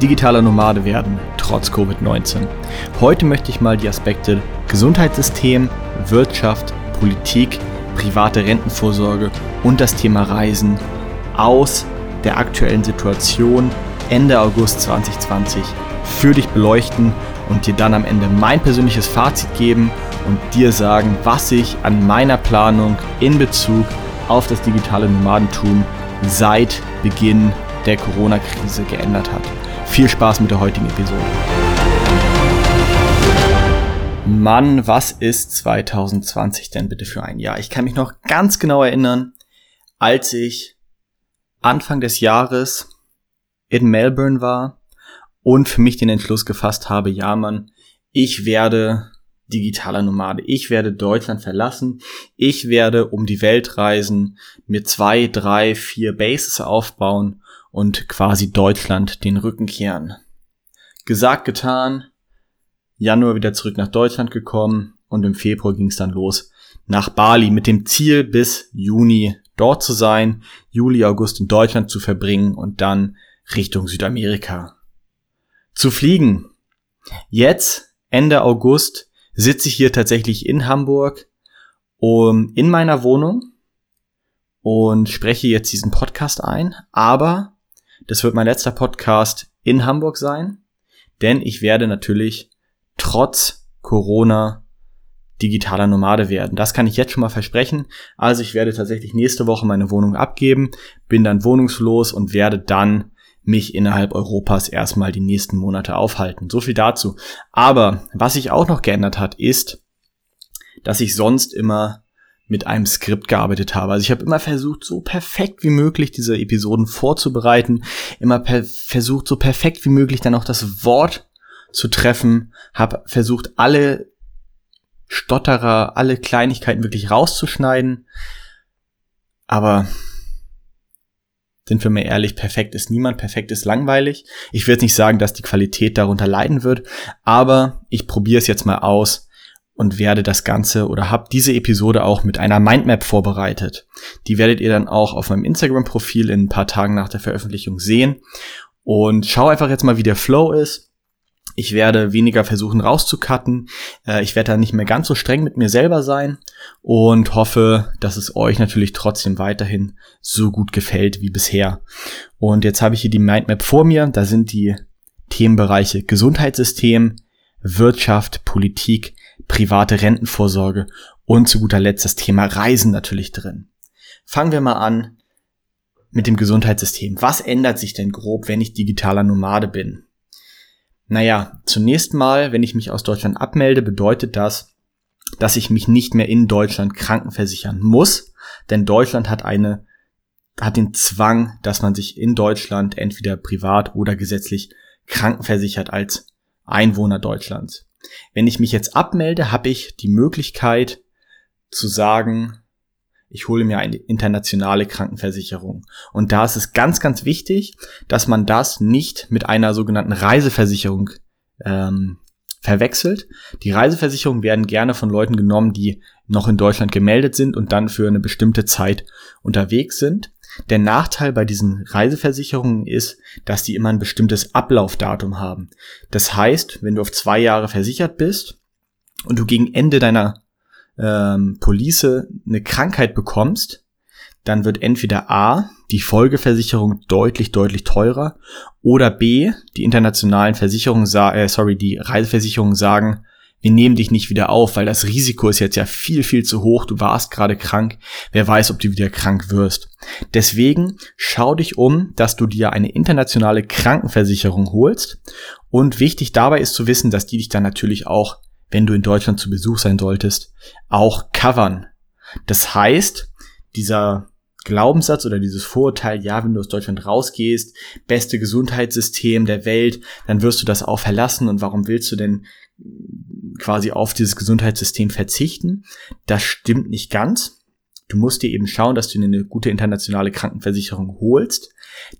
digitaler Nomade werden, trotz Covid-19. Heute möchte ich mal die Aspekte Gesundheitssystem, Wirtschaft, Politik, private Rentenvorsorge und das Thema Reisen aus der aktuellen Situation Ende August 2020 für dich beleuchten und dir dann am Ende mein persönliches Fazit geben und dir sagen, was sich an meiner Planung in Bezug auf das digitale Nomadentum seit Beginn der Corona-Krise geändert hat. Viel Spaß mit der heutigen Episode. Mann, was ist 2020 denn bitte für ein Jahr? Ich kann mich noch ganz genau erinnern, als ich Anfang des Jahres in Melbourne war und für mich den Entschluss gefasst habe, ja Mann, ich werde digitaler Nomade. Ich werde Deutschland verlassen. Ich werde um die Welt reisen, mir zwei, drei, vier Bases aufbauen und quasi Deutschland den Rücken kehren. Gesagt, getan. Januar wieder zurück nach Deutschland gekommen und im Februar ging es dann los nach Bali mit dem Ziel bis Juni dort zu sein, Juli, August in Deutschland zu verbringen und dann Richtung Südamerika zu fliegen. Jetzt, Ende August, sitze ich hier tatsächlich in Hamburg um, in meiner Wohnung und spreche jetzt diesen Podcast ein, aber das wird mein letzter Podcast in Hamburg sein, denn ich werde natürlich trotz Corona digitaler Nomade werden. Das kann ich jetzt schon mal versprechen. Also ich werde tatsächlich nächste Woche meine Wohnung abgeben, bin dann wohnungslos und werde dann mich innerhalb Europas erstmal die nächsten Monate aufhalten. So viel dazu. Aber was sich auch noch geändert hat, ist, dass ich sonst immer mit einem Skript gearbeitet habe. Also ich habe immer versucht, so perfekt wie möglich diese Episoden vorzubereiten, immer versucht, so perfekt wie möglich dann auch das Wort zu treffen, habe versucht, alle Stotterer, alle Kleinigkeiten wirklich rauszuschneiden. Aber sind wir mal ehrlich, perfekt ist niemand, perfekt ist langweilig. Ich will jetzt nicht sagen, dass die Qualität darunter leiden wird, aber ich probiere es jetzt mal aus und werde das Ganze oder habe diese Episode auch mit einer Mindmap vorbereitet. Die werdet ihr dann auch auf meinem Instagram-Profil in ein paar Tagen nach der Veröffentlichung sehen. Und schau einfach jetzt mal, wie der Flow ist. Ich werde weniger versuchen rauszucutten. Äh, ich werde da nicht mehr ganz so streng mit mir selber sein und hoffe, dass es euch natürlich trotzdem weiterhin so gut gefällt wie bisher. Und jetzt habe ich hier die Mindmap vor mir. Da sind die Themenbereiche Gesundheitssystem, Wirtschaft, Politik, private Rentenvorsorge und zu guter Letzt das Thema Reisen natürlich drin. Fangen wir mal an mit dem Gesundheitssystem. Was ändert sich denn grob, wenn ich digitaler Nomade bin? Naja, zunächst mal, wenn ich mich aus Deutschland abmelde, bedeutet das, dass ich mich nicht mehr in Deutschland krankenversichern muss, denn Deutschland hat eine hat den Zwang, dass man sich in Deutschland entweder privat oder gesetzlich krankenversichert als Einwohner Deutschlands. Wenn ich mich jetzt abmelde, habe ich die Möglichkeit zu sagen, ich hole mir eine internationale Krankenversicherung. Und da ist es ganz, ganz wichtig, dass man das nicht mit einer sogenannten Reiseversicherung ähm, verwechselt. Die Reiseversicherungen werden gerne von Leuten genommen, die noch in Deutschland gemeldet sind und dann für eine bestimmte Zeit unterwegs sind. Der Nachteil bei diesen Reiseversicherungen ist, dass die immer ein bestimmtes Ablaufdatum haben. Das heißt, wenn du auf zwei Jahre versichert bist und du gegen Ende deiner ähm, Police eine Krankheit bekommst, dann wird entweder A, die Folgeversicherung deutlich, deutlich teurer oder B, die internationalen Versicherungen, äh, sorry, die Reiseversicherungen sagen, wir nehmen dich nicht wieder auf, weil das Risiko ist jetzt ja viel, viel zu hoch. Du warst gerade krank. Wer weiß, ob du wieder krank wirst. Deswegen schau dich um, dass du dir eine internationale Krankenversicherung holst. Und wichtig dabei ist zu wissen, dass die dich dann natürlich auch, wenn du in Deutschland zu Besuch sein solltest, auch covern. Das heißt, dieser Glaubenssatz oder dieses Vorurteil, ja, wenn du aus Deutschland rausgehst, beste Gesundheitssystem der Welt, dann wirst du das auch verlassen und warum willst du denn quasi auf dieses Gesundheitssystem verzichten. Das stimmt nicht ganz. Du musst dir eben schauen, dass du eine gute internationale Krankenversicherung holst.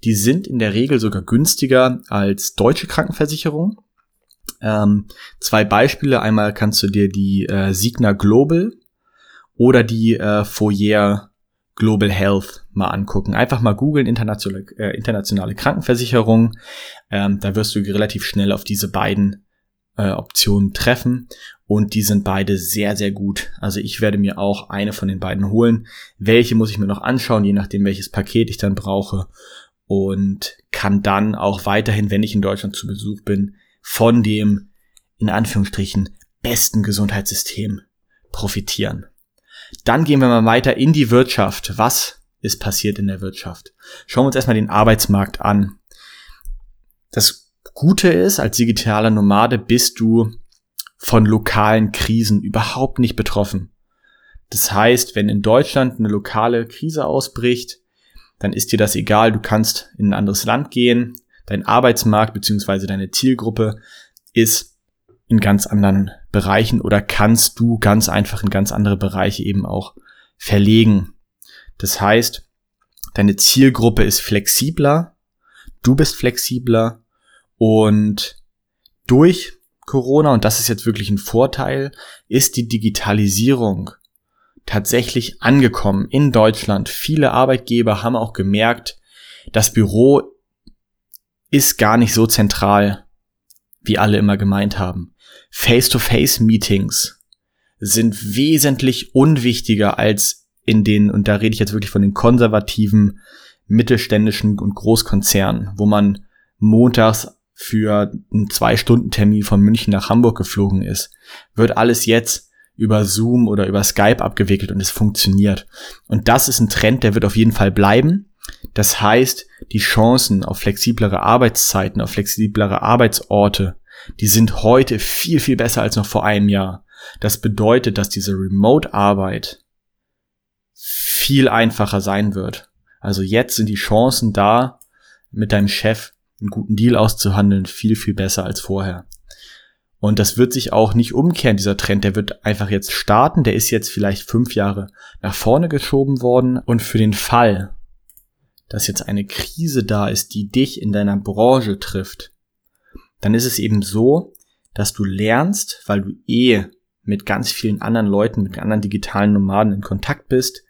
Die sind in der Regel sogar günstiger als deutsche Krankenversicherung. Ähm, zwei Beispiele. Einmal kannst du dir die äh, Signa Global oder die äh, Foyer Global Health mal angucken. Einfach mal googeln, internationale, äh, internationale Krankenversicherung. Ähm, da wirst du relativ schnell auf diese beiden äh, Optionen treffen. Und die sind beide sehr, sehr gut. Also ich werde mir auch eine von den beiden holen. Welche muss ich mir noch anschauen, je nachdem, welches Paket ich dann brauche. Und kann dann auch weiterhin, wenn ich in Deutschland zu Besuch bin, von dem, in Anführungsstrichen, besten Gesundheitssystem profitieren. Dann gehen wir mal weiter in die Wirtschaft. Was ist passiert in der Wirtschaft? Schauen wir uns erstmal den Arbeitsmarkt an. Das Gute ist, als digitaler Nomade bist du von lokalen Krisen überhaupt nicht betroffen. Das heißt, wenn in Deutschland eine lokale Krise ausbricht, dann ist dir das egal, du kannst in ein anderes Land gehen, dein Arbeitsmarkt bzw. deine Zielgruppe ist in ganz anderen Bereichen oder kannst du ganz einfach in ganz andere Bereiche eben auch verlegen. Das heißt, deine Zielgruppe ist flexibler, du bist flexibler und durch Corona, und das ist jetzt wirklich ein Vorteil, ist die Digitalisierung tatsächlich angekommen in Deutschland. Viele Arbeitgeber haben auch gemerkt, das Büro ist gar nicht so zentral, wie alle immer gemeint haben. Face-to-Face-Meetings sind wesentlich unwichtiger als in den, und da rede ich jetzt wirklich von den konservativen, mittelständischen und Großkonzernen, wo man montags für einen Zwei-Stunden-Termin von München nach Hamburg geflogen ist, wird alles jetzt über Zoom oder über Skype abgewickelt und es funktioniert. Und das ist ein Trend, der wird auf jeden Fall bleiben. Das heißt, die Chancen auf flexiblere Arbeitszeiten, auf flexiblere Arbeitsorte die sind heute viel, viel besser als noch vor einem Jahr. Das bedeutet, dass diese Remote-Arbeit viel einfacher sein wird. Also jetzt sind die Chancen da, mit deinem Chef einen guten Deal auszuhandeln, viel, viel besser als vorher. Und das wird sich auch nicht umkehren, dieser Trend. Der wird einfach jetzt starten. Der ist jetzt vielleicht fünf Jahre nach vorne geschoben worden. Und für den Fall, dass jetzt eine Krise da ist, die dich in deiner Branche trifft, dann ist es eben so, dass du lernst, weil du eh mit ganz vielen anderen Leuten, mit anderen digitalen Nomaden in Kontakt bist,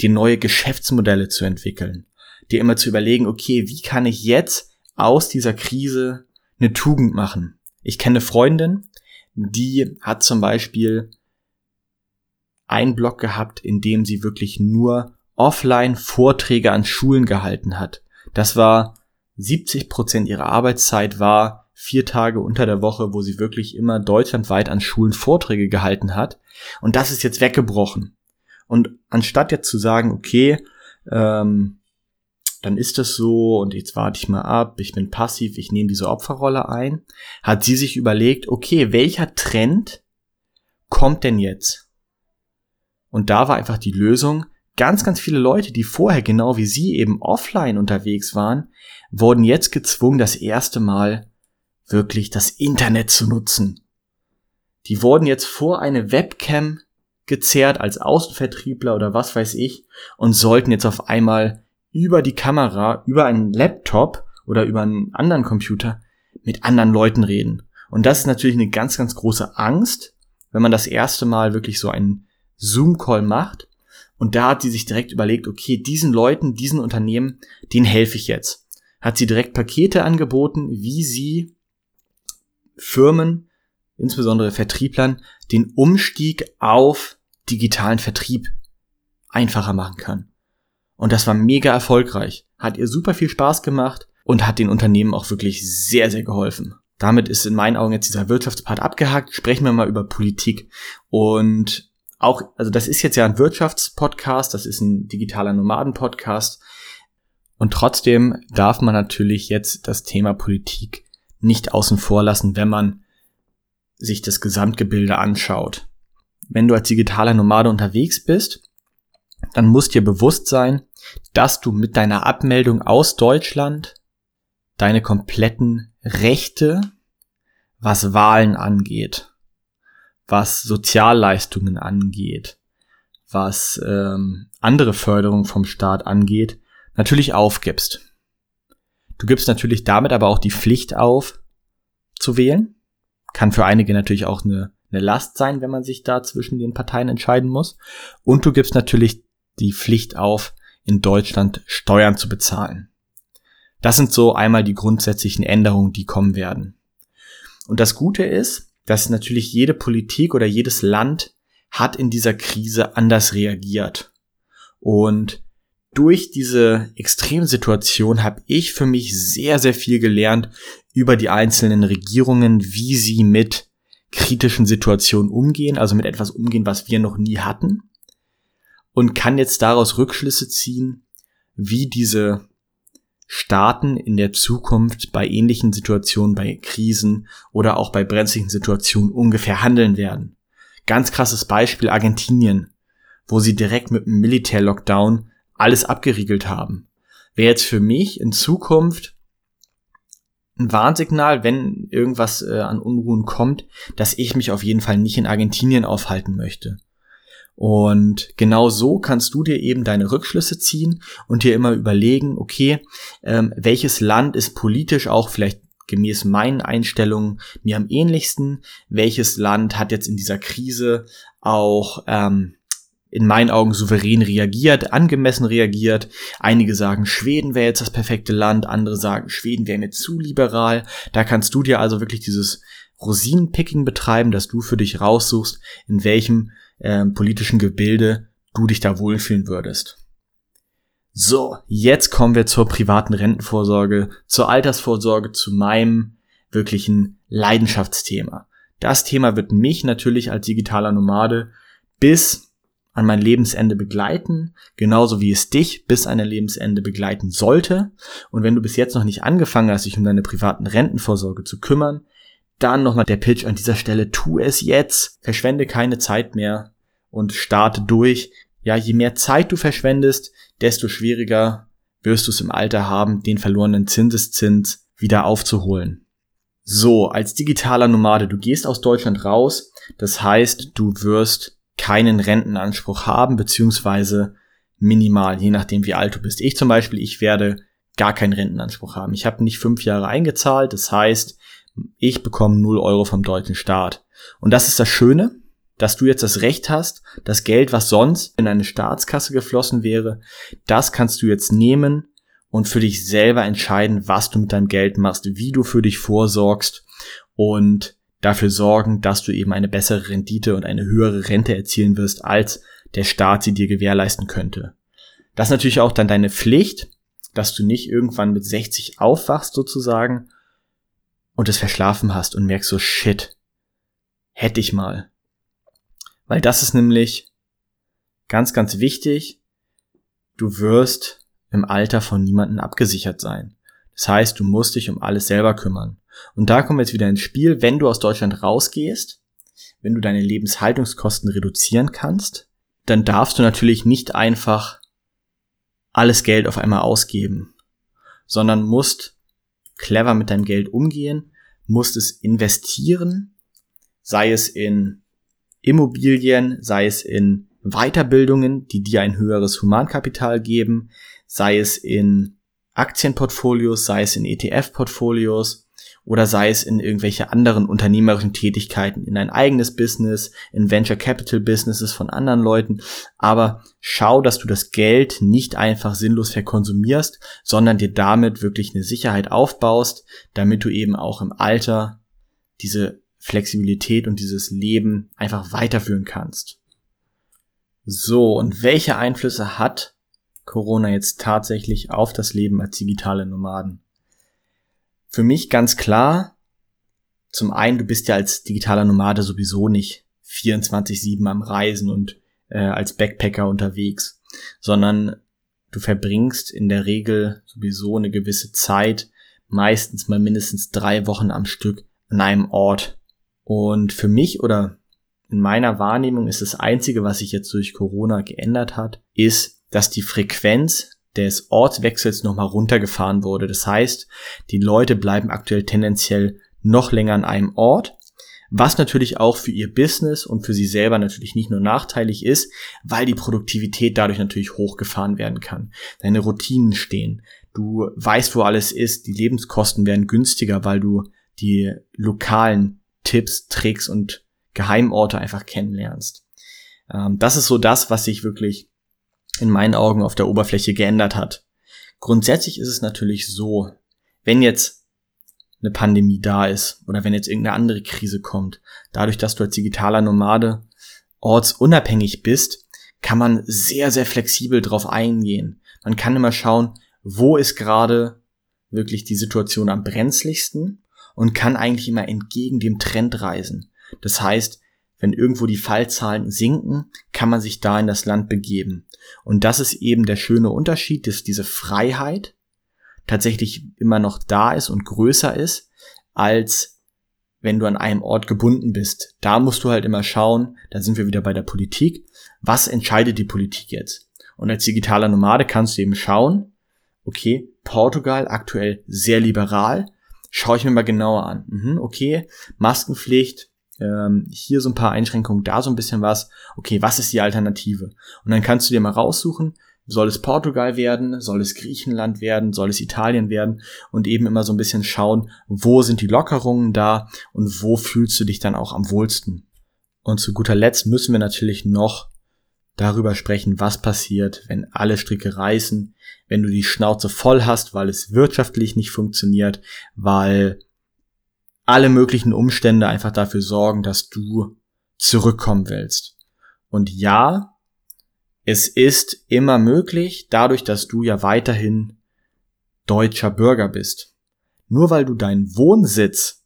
dir neue Geschäftsmodelle zu entwickeln. Dir immer zu überlegen, okay, wie kann ich jetzt aus dieser Krise eine Tugend machen? Ich kenne eine Freundin, die hat zum Beispiel einen Blog gehabt, in dem sie wirklich nur offline Vorträge an Schulen gehalten hat. Das war 70 Prozent ihrer Arbeitszeit war vier Tage unter der Woche, wo sie wirklich immer deutschlandweit an Schulen Vorträge gehalten hat. Und das ist jetzt weggebrochen. Und anstatt jetzt zu sagen, okay, ähm, dann ist das so und jetzt warte ich mal ab, ich bin passiv, ich nehme diese Opferrolle ein, hat sie sich überlegt, okay, welcher Trend kommt denn jetzt? Und da war einfach die Lösung, ganz, ganz viele Leute, die vorher genau wie sie eben offline unterwegs waren, wurden jetzt gezwungen, das erste Mal wirklich das Internet zu nutzen. Die wurden jetzt vor eine Webcam gezerrt als Außenvertriebler oder was weiß ich und sollten jetzt auf einmal über die Kamera, über einen Laptop oder über einen anderen Computer mit anderen Leuten reden. Und das ist natürlich eine ganz, ganz große Angst, wenn man das erste Mal wirklich so einen Zoom-Call macht. Und da hat sie sich direkt überlegt, okay, diesen Leuten, diesen Unternehmen, denen helfe ich jetzt. Hat sie direkt Pakete angeboten, wie sie Firmen, insbesondere Vertrieblern, den Umstieg auf digitalen Vertrieb einfacher machen kann. Und das war mega erfolgreich. Hat ihr super viel Spaß gemacht und hat den Unternehmen auch wirklich sehr, sehr geholfen. Damit ist in meinen Augen jetzt dieser Wirtschaftspart abgehakt. Sprechen wir mal über Politik. Und auch, also das ist jetzt ja ein Wirtschaftspodcast, das ist ein digitaler Nomaden-Podcast. Und trotzdem darf man natürlich jetzt das Thema Politik nicht außen vor lassen, wenn man sich das Gesamtgebilde anschaut. Wenn du als digitaler Nomade unterwegs bist, dann muss dir bewusst sein, dass du mit deiner Abmeldung aus Deutschland deine kompletten Rechte, was Wahlen angeht, was Sozialleistungen angeht, was ähm, andere Förderung vom Staat angeht, natürlich aufgibst. Du gibst natürlich damit aber auch die Pflicht auf, zu wählen. Kann für einige natürlich auch eine, eine Last sein, wenn man sich da zwischen den Parteien entscheiden muss. Und du gibst natürlich die Pflicht auf, in Deutschland Steuern zu bezahlen. Das sind so einmal die grundsätzlichen Änderungen, die kommen werden. Und das Gute ist, dass natürlich jede Politik oder jedes Land hat in dieser Krise anders reagiert. Und durch diese Extremsituation habe ich für mich sehr, sehr viel gelernt über die einzelnen Regierungen, wie sie mit kritischen Situationen umgehen, also mit etwas umgehen, was wir noch nie hatten. Und kann jetzt daraus Rückschlüsse ziehen, wie diese Staaten in der Zukunft bei ähnlichen Situationen, bei Krisen oder auch bei brenzlichen Situationen ungefähr handeln werden. Ganz krasses Beispiel Argentinien, wo sie direkt mit einem Militär-Lockdown alles abgeriegelt haben. Wäre jetzt für mich in Zukunft ein Warnsignal, wenn irgendwas äh, an Unruhen kommt, dass ich mich auf jeden Fall nicht in Argentinien aufhalten möchte. Und genau so kannst du dir eben deine Rückschlüsse ziehen und dir immer überlegen, okay, ähm, welches Land ist politisch auch vielleicht gemäß meinen Einstellungen mir am ähnlichsten, welches Land hat jetzt in dieser Krise auch ähm, in meinen Augen souverän reagiert, angemessen reagiert. Einige sagen, Schweden wäre jetzt das perfekte Land, andere sagen, Schweden wäre mir zu liberal. Da kannst du dir also wirklich dieses Rosinenpicking betreiben, dass du für dich raussuchst, in welchem äh, politischen Gebilde du dich da wohlfühlen würdest. So, jetzt kommen wir zur privaten Rentenvorsorge, zur Altersvorsorge, zu meinem wirklichen Leidenschaftsthema. Das Thema wird mich natürlich als digitaler Nomade bis an mein Lebensende begleiten, genauso wie es dich bis an dein Lebensende begleiten sollte. Und wenn du bis jetzt noch nicht angefangen hast, dich um deine privaten Rentenvorsorge zu kümmern, dann nochmal der Pitch an dieser Stelle, tu es jetzt, verschwende keine Zeit mehr und starte durch. Ja, je mehr Zeit du verschwendest, desto schwieriger wirst du es im Alter haben, den verlorenen Zinseszins wieder aufzuholen. So, als digitaler Nomade, du gehst aus Deutschland raus, das heißt, du wirst keinen Rentenanspruch haben, beziehungsweise minimal, je nachdem wie alt du bist. Ich zum Beispiel, ich werde gar keinen Rentenanspruch haben. Ich habe nicht fünf Jahre eingezahlt, das heißt, ich bekomme 0 Euro vom deutschen Staat. Und das ist das Schöne, dass du jetzt das Recht hast, das Geld, was sonst in eine Staatskasse geflossen wäre, das kannst du jetzt nehmen und für dich selber entscheiden, was du mit deinem Geld machst, wie du für dich vorsorgst und dafür sorgen, dass du eben eine bessere Rendite und eine höhere Rente erzielen wirst, als der Staat sie dir gewährleisten könnte. Das ist natürlich auch dann deine Pflicht, dass du nicht irgendwann mit 60 aufwachst sozusagen und es verschlafen hast und merkst so, shit, hätte ich mal. Weil das ist nämlich ganz, ganz wichtig. Du wirst im Alter von niemanden abgesichert sein. Das heißt, du musst dich um alles selber kümmern. Und da kommen wir jetzt wieder ins Spiel, wenn du aus Deutschland rausgehst, wenn du deine Lebenshaltungskosten reduzieren kannst, dann darfst du natürlich nicht einfach alles Geld auf einmal ausgeben, sondern musst clever mit deinem Geld umgehen, musst es investieren, sei es in Immobilien, sei es in Weiterbildungen, die dir ein höheres Humankapital geben, sei es in Aktienportfolios, sei es in ETF-Portfolios, oder sei es in irgendwelche anderen unternehmerischen Tätigkeiten, in ein eigenes Business, in Venture Capital Businesses von anderen Leuten. Aber schau, dass du das Geld nicht einfach sinnlos verkonsumierst, sondern dir damit wirklich eine Sicherheit aufbaust, damit du eben auch im Alter diese Flexibilität und dieses Leben einfach weiterführen kannst. So, und welche Einflüsse hat Corona jetzt tatsächlich auf das Leben als digitale Nomaden? Für mich ganz klar, zum einen, du bist ja als digitaler Nomade sowieso nicht 24-7 am Reisen und äh, als Backpacker unterwegs, sondern du verbringst in der Regel sowieso eine gewisse Zeit, meistens mal mindestens drei Wochen am Stück an einem Ort. Und für mich oder in meiner Wahrnehmung ist das Einzige, was sich jetzt durch Corona geändert hat, ist, dass die Frequenz des Ortswechsels nochmal runtergefahren wurde. Das heißt, die Leute bleiben aktuell tendenziell noch länger an einem Ort, was natürlich auch für ihr Business und für sie selber natürlich nicht nur nachteilig ist, weil die Produktivität dadurch natürlich hochgefahren werden kann. Deine Routinen stehen. Du weißt, wo alles ist. Die Lebenskosten werden günstiger, weil du die lokalen Tipps, Tricks und Geheimorte einfach kennenlernst. Ähm, das ist so das, was sich wirklich in meinen Augen auf der Oberfläche geändert hat. Grundsätzlich ist es natürlich so, wenn jetzt eine Pandemie da ist oder wenn jetzt irgendeine andere Krise kommt, dadurch, dass du als digitaler Nomade ortsunabhängig bist, kann man sehr, sehr flexibel drauf eingehen. Man kann immer schauen, wo ist gerade wirklich die Situation am brenzligsten und kann eigentlich immer entgegen dem Trend reisen. Das heißt, wenn irgendwo die Fallzahlen sinken, kann man sich da in das Land begeben. Und das ist eben der schöne Unterschied, dass diese Freiheit tatsächlich immer noch da ist und größer ist, als wenn du an einem Ort gebunden bist. Da musst du halt immer schauen, da sind wir wieder bei der Politik, was entscheidet die Politik jetzt? Und als digitaler Nomade kannst du eben schauen, okay, Portugal aktuell sehr liberal, schaue ich mir mal genauer an. Mhm, okay, Maskenpflicht, ähm, hier so ein paar Einschränkungen, da so ein bisschen was. Okay, was ist die Alternative? Und dann kannst du dir mal raussuchen, soll es Portugal werden, soll es Griechenland werden, soll es Italien werden und eben immer so ein bisschen schauen, wo sind die Lockerungen da und wo fühlst du dich dann auch am wohlsten. Und zu guter Letzt müssen wir natürlich noch darüber sprechen, was passiert, wenn alle Stricke reißen, wenn du die Schnauze voll hast, weil es wirtschaftlich nicht funktioniert, weil alle möglichen Umstände einfach dafür sorgen, dass du zurückkommen willst. Und ja, es ist immer möglich, dadurch, dass du ja weiterhin deutscher Bürger bist. Nur weil du deinen Wohnsitz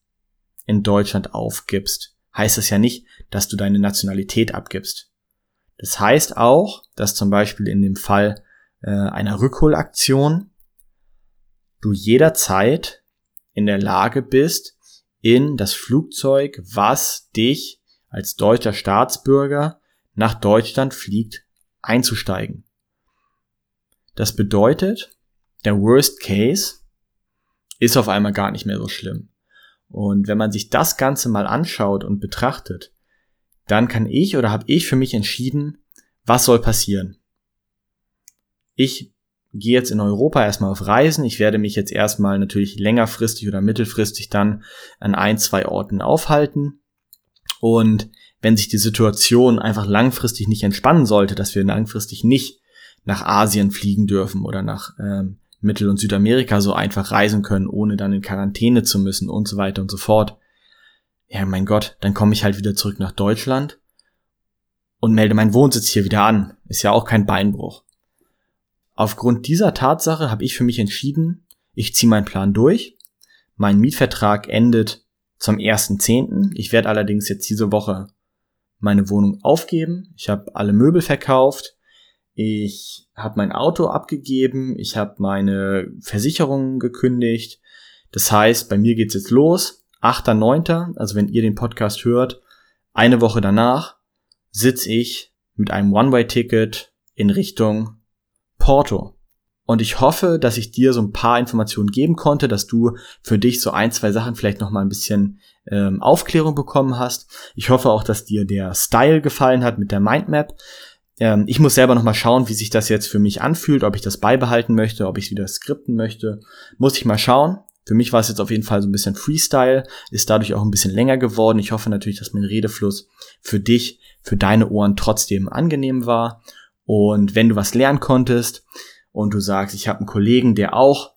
in Deutschland aufgibst, heißt es ja nicht, dass du deine Nationalität abgibst. Das heißt auch, dass zum Beispiel in dem Fall äh, einer Rückholaktion du jederzeit in der Lage bist, in das Flugzeug, was dich als deutscher Staatsbürger nach Deutschland fliegt, einzusteigen. Das bedeutet, der Worst Case ist auf einmal gar nicht mehr so schlimm. Und wenn man sich das Ganze mal anschaut und betrachtet, dann kann ich oder habe ich für mich entschieden, was soll passieren. Ich gehe jetzt in Europa erstmal auf Reisen. Ich werde mich jetzt erstmal natürlich längerfristig oder mittelfristig dann an ein, zwei Orten aufhalten. Und wenn sich die Situation einfach langfristig nicht entspannen sollte, dass wir langfristig nicht nach Asien fliegen dürfen oder nach ähm, Mittel- und Südamerika so einfach reisen können, ohne dann in Quarantäne zu müssen und so weiter und so fort. Ja, mein Gott, dann komme ich halt wieder zurück nach Deutschland und melde meinen Wohnsitz hier wieder an. Ist ja auch kein Beinbruch. Aufgrund dieser Tatsache habe ich für mich entschieden, ich ziehe meinen Plan durch. Mein Mietvertrag endet zum 1.10. Ich werde allerdings jetzt diese Woche meine Wohnung aufgeben. Ich habe alle Möbel verkauft. Ich habe mein Auto abgegeben. Ich habe meine Versicherungen gekündigt. Das heißt, bei mir geht's jetzt los. 8.9., also wenn ihr den Podcast hört, eine Woche danach sitze ich mit einem One-Way-Ticket in Richtung Porto. Und ich hoffe, dass ich dir so ein paar Informationen geben konnte, dass du für dich so ein, zwei Sachen vielleicht noch mal ein bisschen ähm, Aufklärung bekommen hast. Ich hoffe auch, dass dir der Style gefallen hat mit der Mindmap. Ähm, ich muss selber noch mal schauen, wie sich das jetzt für mich anfühlt, ob ich das beibehalten möchte, ob ich es wieder skripten möchte. Muss ich mal schauen. Für mich war es jetzt auf jeden Fall so ein bisschen Freestyle, ist dadurch auch ein bisschen länger geworden. Ich hoffe natürlich, dass mein Redefluss für dich, für deine Ohren trotzdem angenehm war. Und wenn du was lernen konntest und du sagst, ich habe einen Kollegen, der auch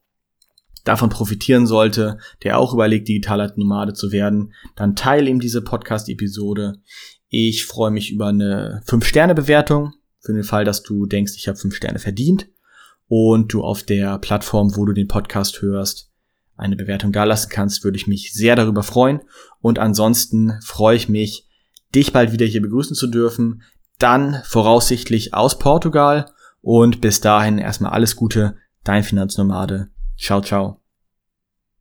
davon profitieren sollte, der auch überlegt, digitaler Nomade zu werden, dann teile ihm diese Podcast-Episode. Ich freue mich über eine 5-Sterne-Bewertung, für den Fall, dass du denkst, ich habe 5 Sterne verdient und du auf der Plattform, wo du den Podcast hörst, eine Bewertung dalassen kannst, würde ich mich sehr darüber freuen. Und ansonsten freue ich mich, dich bald wieder hier begrüßen zu dürfen dann voraussichtlich aus Portugal und bis dahin erstmal alles Gute, dein Finanznomade. Ciao, ciao.